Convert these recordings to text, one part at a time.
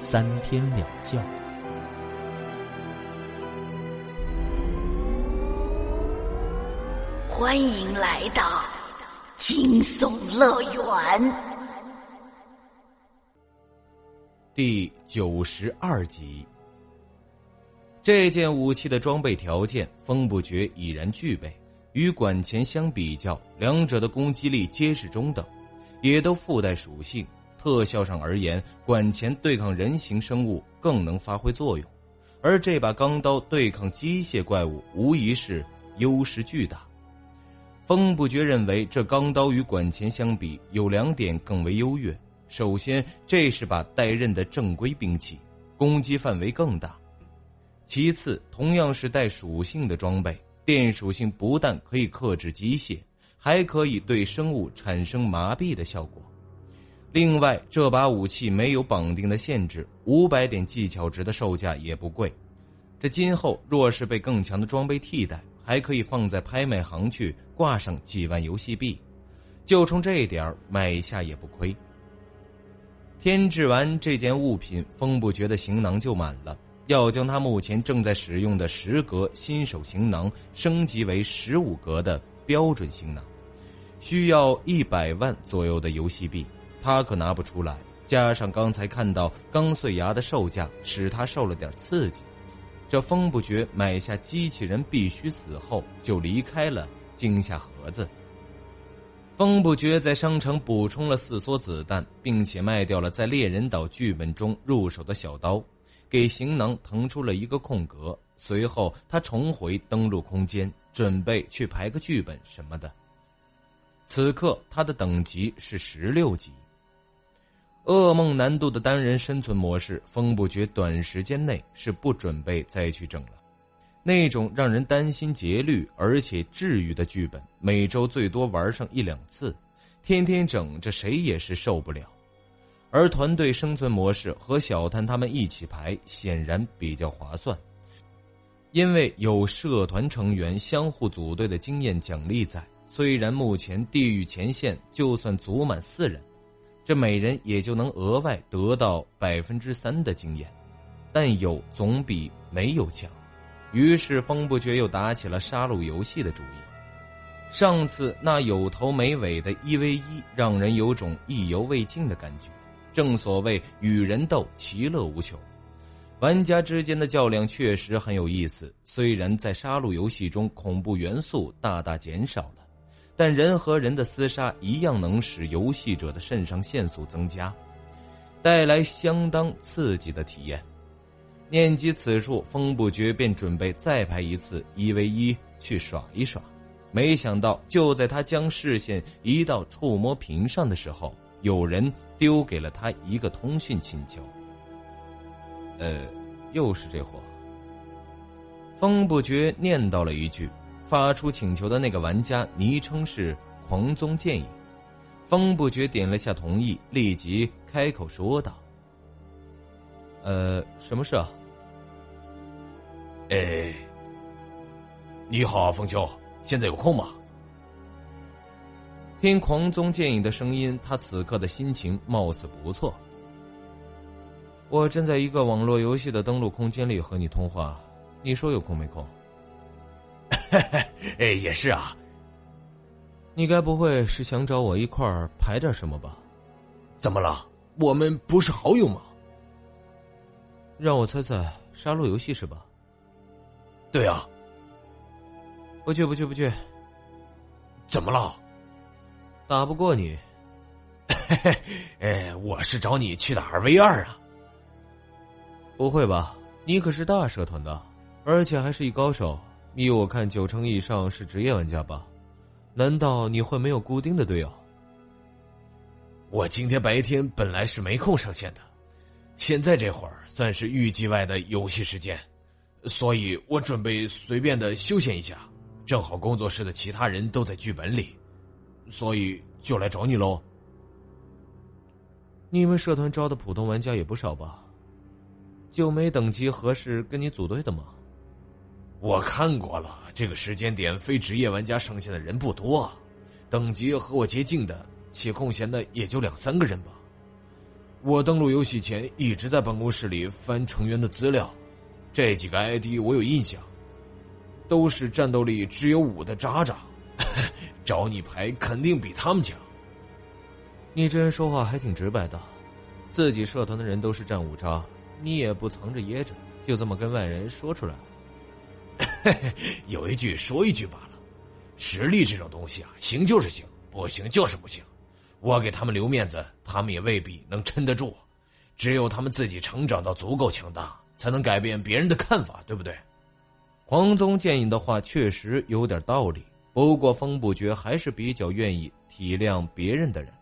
三天两觉。欢迎来到惊悚乐园第九十二集。这件武器的装备条件，风不绝已然具备。与管钱相比较，两者的攻击力皆是中等，也都附带属性。特效上而言，管钳对抗人形生物更能发挥作用，而这把钢刀对抗机械怪物无疑是优势巨大。风不觉认为，这钢刀与管钳相比，有两点更为优越。首先，这是把带刃的正规兵器，攻击范围更大；其次，同样是带属性的装备。电属性不但可以克制机械，还可以对生物产生麻痹的效果。另外，这把武器没有绑定的限制，五百点技巧值的售价也不贵。这今后若是被更强的装备替代，还可以放在拍卖行去挂上几万游戏币，就冲这一点儿买一下也不亏。添置完这件物品，风不觉的行囊就满了。要将他目前正在使用的十格新手行囊升级为十五格的标准行囊，需要一百万左右的游戏币，他可拿不出来。加上刚才看到钢碎牙的售价，使他受了点刺激。这风不觉买下机器人必须死后，就离开了惊吓盒子。风不觉在商城补充了四梭子弹，并且卖掉了在猎人岛剧本中入手的小刀。给行囊腾出了一个空格，随后他重回登录空间，准备去排个剧本什么的。此刻他的等级是十六级。噩梦难度的单人生存模式，风不觉短时间内是不准备再去整了。那种让人担心节律而且治愈的剧本，每周最多玩上一两次，天天整，这谁也是受不了。而团队生存模式和小谭他们一起排，显然比较划算，因为有社团成员相互组队的经验奖励在。虽然目前地狱前线就算组满四人，这每人也就能额外得到百分之三的经验，但有总比没有强。于是风不觉又打起了杀戮游戏的主意。上次那有头没尾的一 v 一，让人有种意犹未尽的感觉。正所谓与人斗，其乐无穷。玩家之间的较量确实很有意思。虽然在杀戮游戏中恐怖元素大大减少了，但人和人的厮杀一样能使游戏者的肾上腺素增加，带来相当刺激的体验。念及此处，风不觉便准备再排一次一 v 一去耍一耍。没想到，就在他将视线移到触摸屏上的时候，有人。丢给了他一个通讯请求。呃，又是这货。风不觉念叨了一句，发出请求的那个玩家昵称是“狂宗剑影”。风不觉点了下同意，立即开口说道：“呃，什么事啊？”哎，你好，风秋，现在有空吗？听狂宗剑影的声音，他此刻的心情貌似不错。我正在一个网络游戏的登录空间里和你通话，你说有空没空？哎，也是啊。你该不会是想找我一块儿排点什么吧？怎么了？我们不是好友吗？让我猜猜，杀戮游戏是吧？对啊。不去不去不去。怎么了？打不过你，哎，我是找你去打二 v 二啊！不会吧？你可是大社团的，而且还是一高手。依我看，九成以上是职业玩家吧？难道你会没有固定的队友？我今天白天本来是没空上线的，现在这会儿算是预计外的游戏时间，所以我准备随便的休闲一下。正好工作室的其他人都在剧本里，所以就来找你喽。你们社团招的普通玩家也不少吧？就没等级合适跟你组队的吗？我看过了，这个时间点非职业玩家剩下的人不多，等级和我接近的且空闲的也就两三个人吧。我登录游戏前一直在办公室里翻成员的资料，这几个 ID 我有印象。都是战斗力只有五的渣渣，找你牌肯定比他们强。你这人说话还挺直白的，自己社团的人都是战五渣，你也不藏着掖着，就这么跟外人说出来。嘿 嘿有一句说一句罢了，实力这种东西啊，行就是行，不行就是不行。我给他们留面子，他们也未必能撑得住。只有他们自己成长到足够强大，才能改变别人的看法，对不对？黄宗建议的话确实有点道理，不过风不绝还是比较愿意体谅别人的人，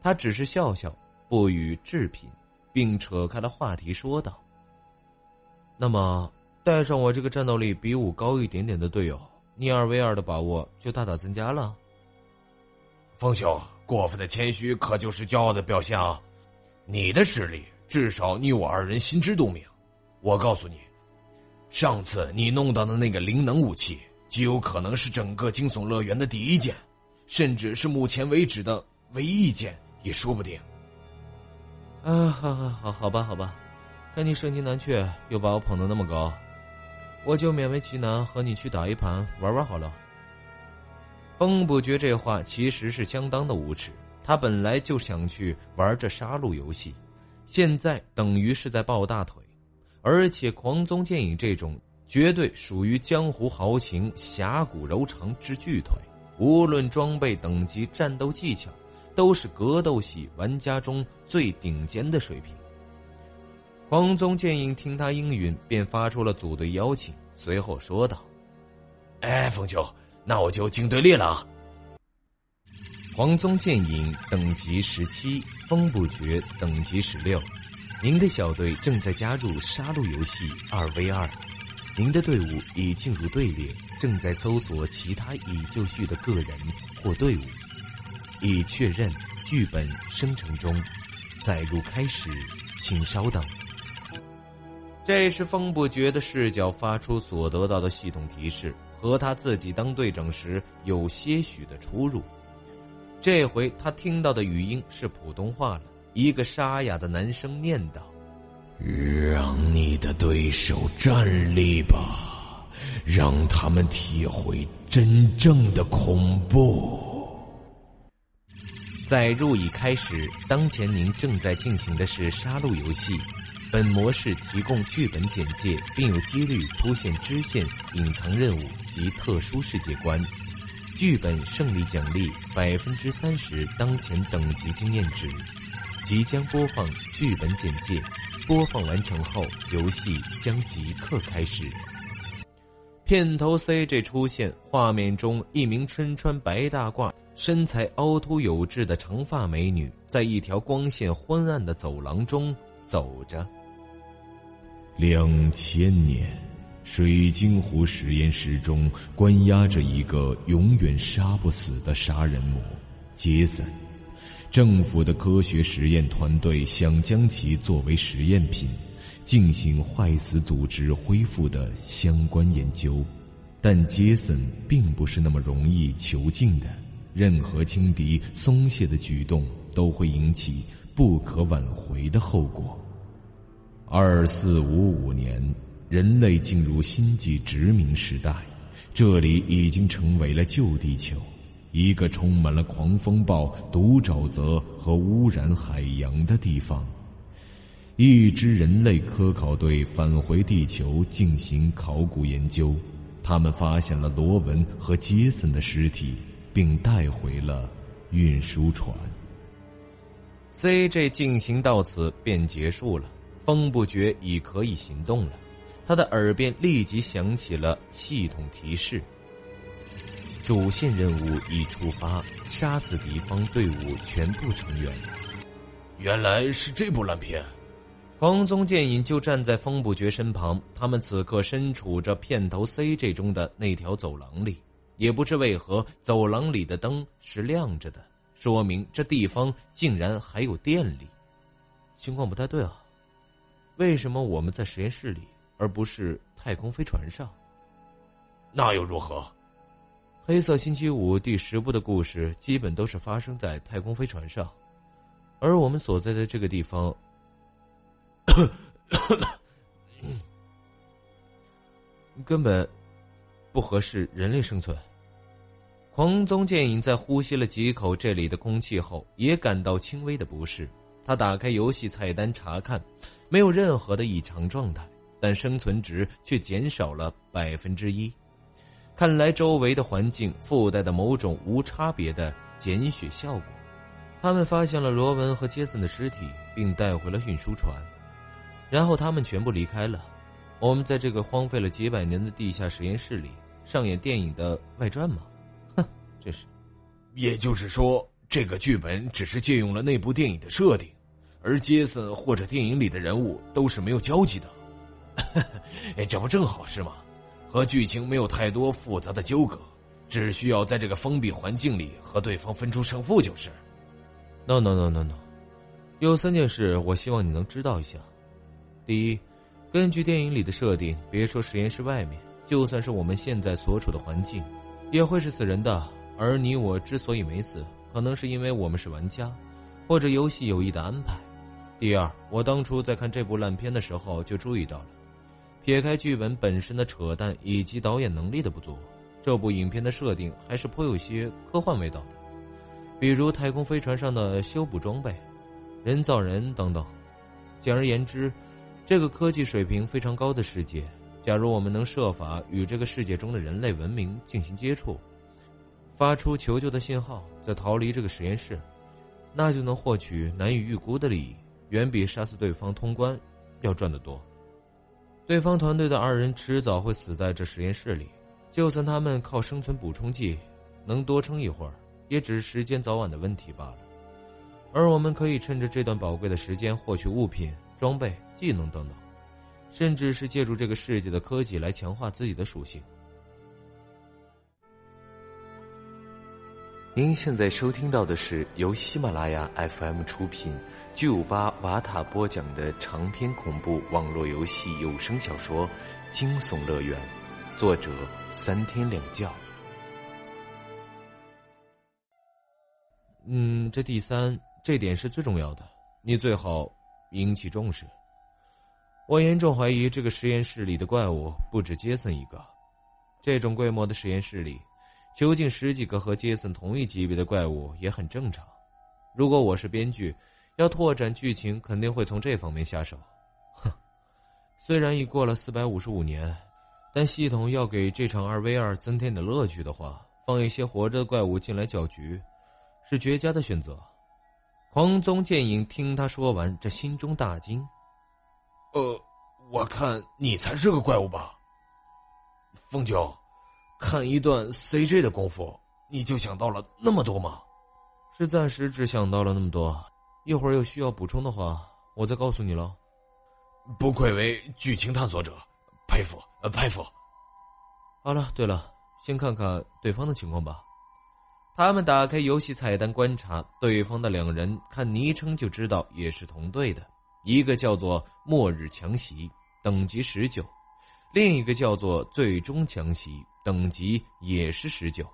他只是笑笑，不予置评，并扯开了话题说道：“那么，带上我这个战斗力比武高一点点的队友，你二 v 二的把握就大大增加了。”风兄，过分的谦虚可就是骄傲的表现啊！你的实力至少你我二人心知肚明，我告诉你。上次你弄到的那个灵能武器，极有可能是整个惊悚乐园的第一件，甚至是目前为止的唯一一件，也说不定。啊，好好好，好吧，好吧，看你盛情难却，又把我捧得那么高，我就勉为其难和你去打一盘玩玩好了。风不觉这话其实是相当的无耻，他本来就想去玩这杀戮游戏，现在等于是在抱大腿。而且狂宗剑影这种绝对属于江湖豪情、侠骨柔肠之巨腿，无论装备等级、战斗技巧，都是格斗系玩家中最顶尖的水平。黄宗剑影听他应允，便发出了组队邀请，随后说道：“哎，风兄，那我就进队列了。”黄宗剑影等级十七，风不绝等级十六。您的小队正在加入杀戮游戏二 v 二，您的队伍已进入队列，正在搜索其他已就绪的个人或队伍，已确认剧本生成中，载入开始，请稍等。这是风不绝的视角发出所得到的系统提示，和他自己当队长时有些许的出入。这回他听到的语音是普通话了。一个沙哑的男声念道：“让你的对手站立吧，让他们体会真正的恐怖。”在入已开始，当前您正在进行的是杀戮游戏。本模式提供剧本简介，并有几率出现支线、隐藏任务及特殊世界观。剧本胜利奖励百分之三十当前等级经验值。即将播放剧本简介，播放完成后，游戏将即刻开始。片头 CG 出现，画面中一名身穿白大褂、身材凹凸有致的长发美女，在一条光线昏暗的走廊中走着。两千年，水晶湖实验室中关押着一个永远杀不死的杀人魔——杰森。政府的科学实验团队想将其作为实验品，进行坏死组织恢复的相关研究，但杰森并不是那么容易囚禁的。任何轻敌松懈的举动都会引起不可挽回的后果。二四五五年，人类进入星际殖民时代，这里已经成为了旧地球。一个充满了狂风暴、毒沼泽和污染海洋的地方。一支人类科考队返回地球进行考古研究，他们发现了罗文和杰森的尸体，并带回了运输船。CJ 进行到此便结束了，风不觉已可以行动了。他的耳边立即响起了系统提示。主线任务已出发，杀死敌方队伍全部成员。原来是这部烂片，黄宗剑影就站在风不觉身旁，他们此刻身处着片头 CG 中的那条走廊里，也不知为何走廊里的灯是亮着的，说明这地方竟然还有电力。情况不太对啊，为什么我们在实验室里，而不是太空飞船上？那又如何？黑色星期五第十部的故事基本都是发生在太空飞船上，而我们所在的这个地方。根本不合适人类生存。狂宗剑影在呼吸了几口这里的空气后，也感到轻微的不适。他打开游戏菜单查看，没有任何的异常状态，但生存值却减少了百分之一。看来周围的环境附带的某种无差别的减血效果。他们发现了罗文和杰森的尸体，并带回了运输船。然后他们全部离开了，我们在这个荒废了几百年的地下实验室里上演电影的外传吗？哼，这是。也就是说，这个剧本只是借用了那部电影的设定，而杰森或者电影里的人物都是没有交集的。这不正好是吗？和剧情没有太多复杂的纠葛，只需要在这个封闭环境里和对方分出胜负就是。No no no no no，有三件事我希望你能知道一下。第一，根据电影里的设定，别说实验室外面，就算是我们现在所处的环境，也会是死人的。而你我之所以没死，可能是因为我们是玩家，或者游戏有意的安排。第二，我当初在看这部烂片的时候就注意到了，撇开剧本本身的扯淡以及导演能力的不足，这部影片的设定还是颇有些科幻味道的，比如太空飞船上的修补装备、人造人等等。简而言之。这个科技水平非常高的世界，假如我们能设法与这个世界中的人类文明进行接触，发出求救的信号，再逃离这个实验室，那就能获取难以预估的利益，远比杀死对方通关要赚得多。对方团队的二人迟早会死在这实验室里，就算他们靠生存补充剂能多撑一会儿，也只是时间早晚的问题罢了。而我们可以趁着这段宝贵的时间获取物品。装备、技能等等，甚至是借助这个世界的科技来强化自己的属性。您现在收听到的是由喜马拉雅 FM 出品、巨五八瓦塔播讲的长篇恐怖网络游戏有声小说《惊悚乐园》，作者三天两觉。嗯，这第三这点是最重要的，你最好。引起重视。我严重怀疑这个实验室里的怪物不止杰森一个。这种规模的实验室里，囚禁十几个和杰森同一级别的怪物也很正常。如果我是编剧，要拓展剧情，肯定会从这方面下手。哼，虽然已过了四百五十五年，但系统要给这场二 v 二增添点乐趣的话，放一些活着的怪物进来搅局，是绝佳的选择。黄宗剑影听他说完，这心中大惊。呃，我看你才是个怪物吧。凤九，看一段 CJ 的功夫，你就想到了那么多吗？是暂时只想到了那么多，一会儿有需要补充的话，我再告诉你了。不愧为剧情探索者，佩服，呃佩服。好了，对了，先看看对方的情况吧。他们打开游戏菜单观察对方的两人，看昵称就知道也是同队的。一个叫做“末日强袭”，等级十九；另一个叫做“最终强袭”，等级也是十九。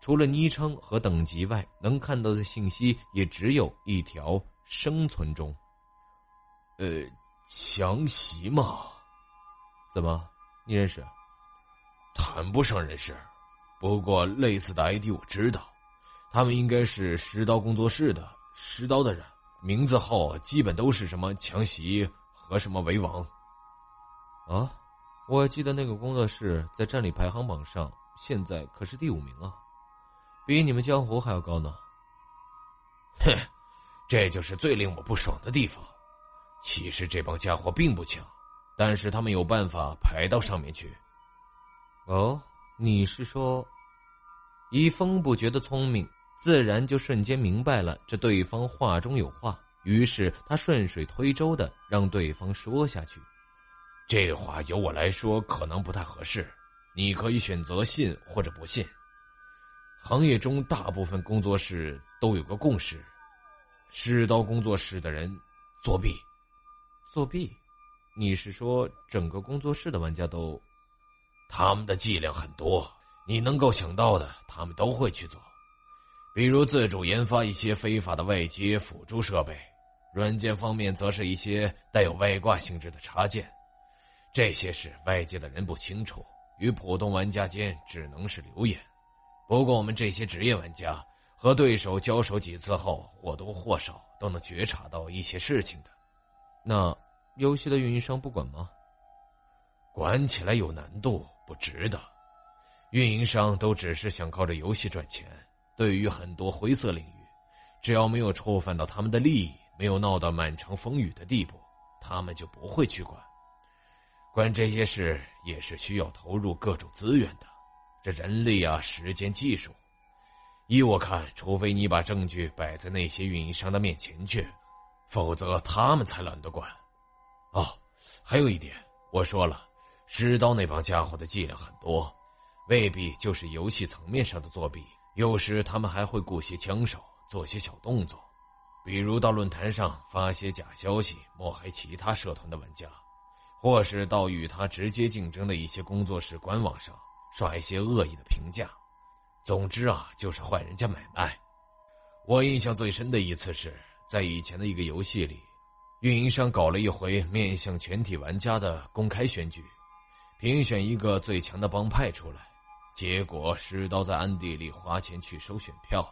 除了昵称和等级外，能看到的信息也只有一条：生存中。呃，强袭嘛？怎么，你认识？谈不上认识。不过类似的 ID 我知道，他们应该是石刀工作室的石刀的人，名字号基本都是什么强袭和什么为王。啊，我记得那个工作室在战力排行榜上现在可是第五名啊，比你们江湖还要高呢。哼，这就是最令我不爽的地方。其实这帮家伙并不强，但是他们有办法排到上面去。哦。你是说，以风不觉的聪明，自然就瞬间明白了这对方话中有话。于是他顺水推舟的让对方说下去。这话由我来说可能不太合适，你可以选择信或者不信。行业中大部分工作室都有个共识：试刀工作室的人作弊。作弊？你是说整个工作室的玩家都？他们的伎俩很多，你能够想到的，他们都会去做。比如自主研发一些非法的外接辅助设备，软件方面则是一些带有外挂性质的插件。这些事外界的人不清楚，与普通玩家间只能是流言。不过我们这些职业玩家和对手交手几次后，或多或少都能觉察到一些事情的。那游戏的运营商不管吗？管起来有难度，不值得。运营商都只是想靠着游戏赚钱。对于很多灰色领域，只要没有触犯到他们的利益，没有闹到满城风雨的地步，他们就不会去管。管这些事也是需要投入各种资源的，这人力啊、时间、技术。依我看，除非你把证据摆在那些运营商的面前去，否则他们才懒得管。哦，还有一点，我说了，石刀那帮家伙的伎俩很多，未必就是游戏层面上的作弊，有时他们还会雇些枪手做些小动作，比如到论坛上发些假消息，抹黑其他社团的玩家。或是到与他直接竞争的一些工作室官网上刷一些恶意的评价，总之啊，就是坏人家买卖。我印象最深的一次是在以前的一个游戏里，运营商搞了一回面向全体玩家的公开选举，评选一个最强的帮派出来，结果石刀在暗地里花钱去收选票，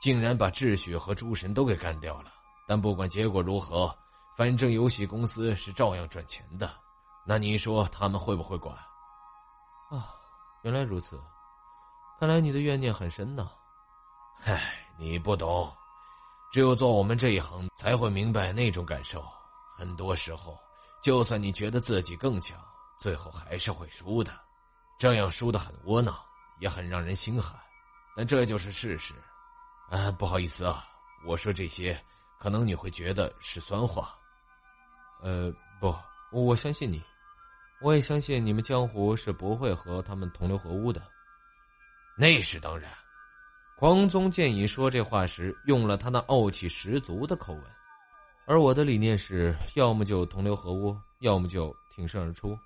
竟然把秩序和诸神都给干掉了。但不管结果如何。反正游戏公司是照样赚钱的，那你说他们会不会管？啊，原来如此，看来你的怨念很深呐。唉，你不懂，只有做我们这一行才会明白那种感受。很多时候，就算你觉得自己更强，最后还是会输的，这样输的很窝囊，也很让人心寒。但这就是事实。啊，不好意思啊，我说这些，可能你会觉得是酸话。呃，不，我相信你，我也相信你们江湖是不会和他们同流合污的。那是当然。狂宗剑影说这话时，用了他那傲气十足的口吻，而我的理念是，要么就同流合污，要么就挺身而出。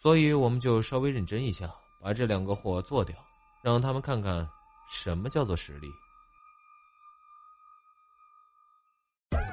所以，我们就稍微认真一下，把这两个货做掉，让他们看看什么叫做实力。